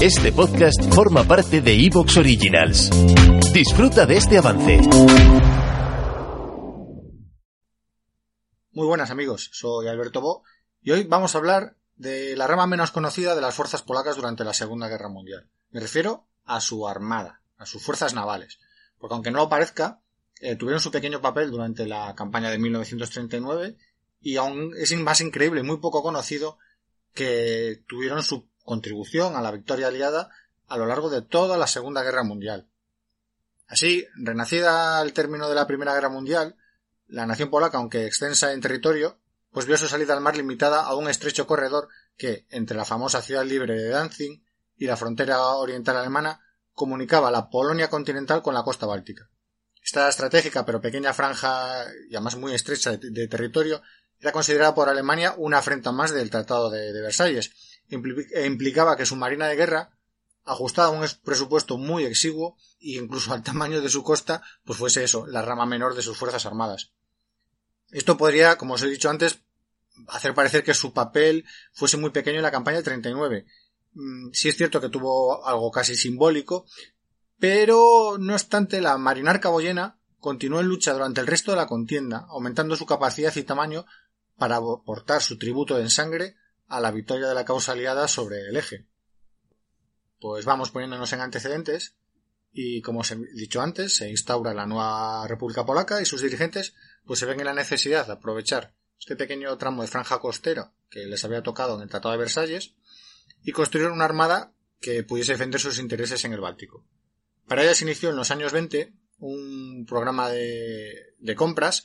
este podcast forma parte de Evox Originals. Disfruta de este avance. Muy buenas amigos, soy Alberto Bo y hoy vamos a hablar de la rama menos conocida de las fuerzas polacas durante la Segunda Guerra Mundial. Me refiero a su armada, a sus fuerzas navales, porque aunque no lo parezca, eh, tuvieron su pequeño papel durante la campaña de 1939 y aún es más increíble y muy poco conocido que tuvieron su contribución a la victoria aliada a lo largo de toda la Segunda Guerra Mundial. Así, renacida al término de la Primera Guerra Mundial, la nación polaca, aunque extensa en territorio, pues vio su salida al mar limitada a un estrecho corredor que, entre la famosa ciudad libre de Danzig y la frontera oriental alemana, comunicaba la Polonia continental con la costa báltica. Esta estratégica pero pequeña franja y además muy estrecha de territorio era considerada por Alemania una afrenta más del Tratado de, Versalles e implicaba que su marina de guerra, ajustada a un presupuesto muy exiguo e incluso al tamaño de su costa, pues fuese eso, la rama menor de sus fuerzas armadas. Esto podría, como os he dicho antes, hacer parecer que su papel fuese muy pequeño en la campaña del 39. Mm, sí es cierto que tuvo algo casi simbólico, pero no obstante la marinarca boyena continuó en lucha durante el resto de la contienda, aumentando su capacidad y tamaño para aportar su tributo en sangre a la victoria de la causa aliada sobre el eje. Pues vamos poniéndonos en antecedentes y como os he dicho antes, se instaura la nueva República Polaca y sus dirigentes pues se ven en la necesidad de aprovechar este pequeño tramo de franja costera que les había tocado en el Tratado de Versalles y construir una armada que pudiese defender sus intereses en el Báltico. Para ello se inició en los años 20 un programa de, de compras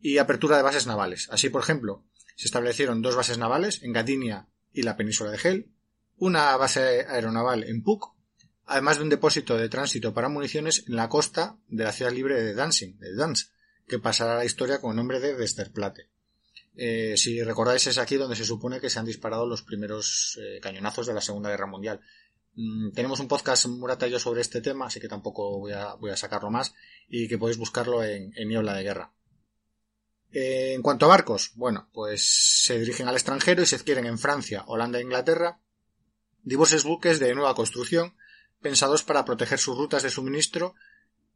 y apertura de bases navales. Así, por ejemplo, se establecieron dos bases navales en Gdynia y la península de Hel, una base aeronaval en Puk, además de un depósito de tránsito para municiones en la costa de la ciudad libre de Danzig, de Danz, que pasará a la historia con el nombre de Westerplatte. Eh, si recordáis es aquí donde se supone que se han disparado los primeros eh, cañonazos de la Segunda Guerra Mundial. Mm, tenemos un podcast Murata y yo sobre este tema, así que tampoco voy a, voy a sacarlo más y que podéis buscarlo en, en Niebla de Guerra. Eh, en cuanto a barcos, bueno, pues se dirigen al extranjero y se adquieren en Francia, Holanda e Inglaterra diversos buques de nueva construcción pensados para proteger sus rutas de suministro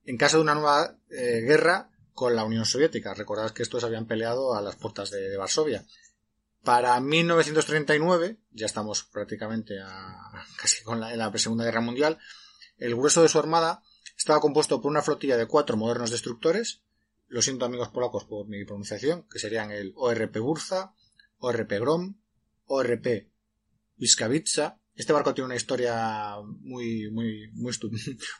en caso de una nueva eh, guerra con la Unión Soviética. Recordad que estos habían peleado a las puertas de, Varsovia. Para 1939, ya estamos prácticamente casi con la, en la Segunda Guerra Mundial, el grueso de su armada estaba compuesto por una flotilla de cuatro modernos destructores, lo siento amigos polacos por mi pronunciación, que serían el ORP Burza, ORP Grom, ORP Viskavitsa. Este barco tiene una historia muy, muy,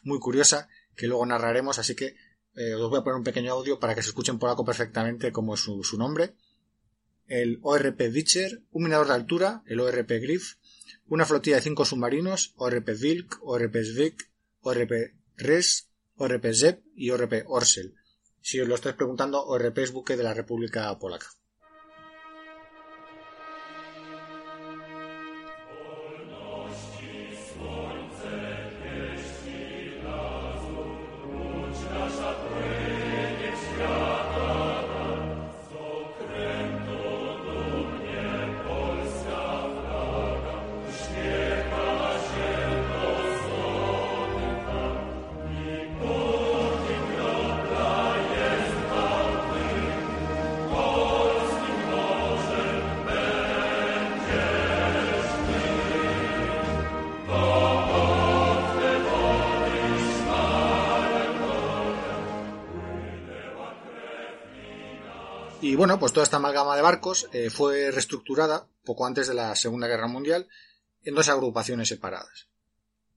muy, curiosa que luego narraremos, así que eh, os voy a poner un pequeño audio para que se escuchen polaco perfectamente como es su, nombre. El ORP Witcher, un minador de altura, el ORP Griff, una flotilla de cinco submarinos, ORP Vilk, ORP Svik, ORP Res, ORP Zep y ORP Orsel si os lo estáis preguntando, ORP es buque de la República Polaca. Bueno, pues toda esta amalgama de barcos eh, fue reestructurada poco antes de la Segunda Guerra Mundial en dos agrupaciones separadas.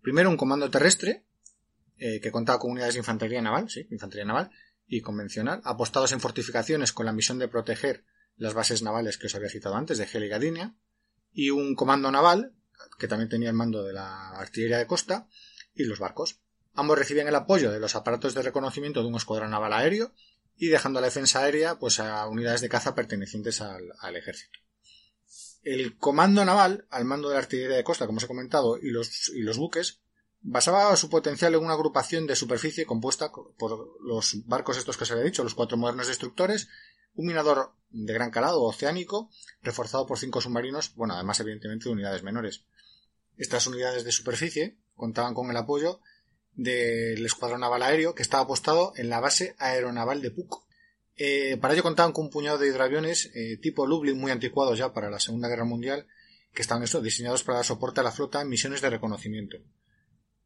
Primero un comando terrestre, eh, que contaba con unidades de infantería naval, sí, infantería naval y convencional, apostados en fortificaciones con la misión de proteger las bases navales que os había citado antes, de Hel y y un comando naval, que también tenía el mando de la artillería de costa, y los barcos. Ambos recibían el apoyo de los aparatos de reconocimiento de un escuadrón naval aéreo y dejando la defensa aérea pues a unidades de caza pertenecientes al, ejército. El comando naval, al mando de la artillería de costa, como os he comentado, y los, y los buques, basaba su potencial en una agrupación de superficie compuesta por los barcos estos que se había dicho, los cuatro modernos destructores, un minador de gran calado oceánico, reforzado por cinco submarinos, bueno, además evidentemente de unidades menores. Estas unidades de superficie contaban con el apoyo del Escuadrón Naval Aéreo que estaba apostado en la base aeronaval de Puc. Eh, para ello contaban con un puñado de hidroaviones eh, tipo Lublin muy anticuados ya para la Segunda Guerra Mundial que estaban diseñados para dar soporte a la flota en misiones de reconocimiento.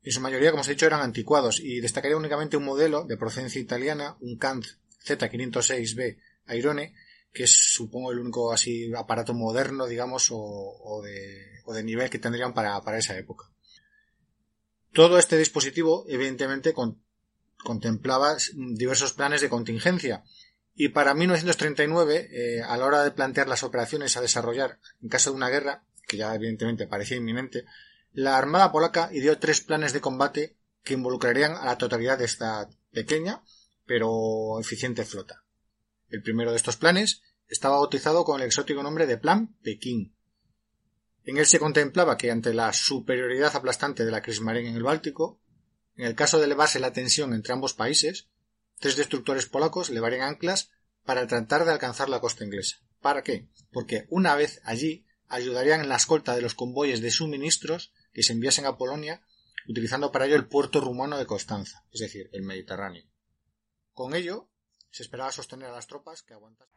En su mayoría, como os he dicho, eran anticuados y destacaría únicamente un modelo de procedencia italiana, un Kant Z506B Airone, que es supongo el único así aparato moderno, digamos, o, de, nivel que tendrían para esa época. Todo este dispositivo, evidentemente, contemplaba diversos planes de contingencia. Y para 1939, eh, a la hora de plantear las operaciones a desarrollar en caso de una guerra, que ya evidentemente parecía inminente, la Armada polaca ideó tres planes de combate que involucrarían a la totalidad de esta pequeña pero eficiente flota. El primero de estos planes estaba bautizado con el exótico nombre de Plan Pekín en él se contemplaba que ante la superioridad aplastante de la Kriegsmarine en el Báltico, en el caso de elevarse la tensión entre ambos países, tres destructores polacos levarían anclas para tratar de alcanzar la costa inglesa. ¿Para qué? Porque una vez allí ayudarían en la escolta de los convoyes de suministros que se enviasen a Polonia, utilizando para ello el puerto rumano de Constanza, es decir, el Mediterráneo. Con ello, se esperaba sostener a las tropas que aguantasen.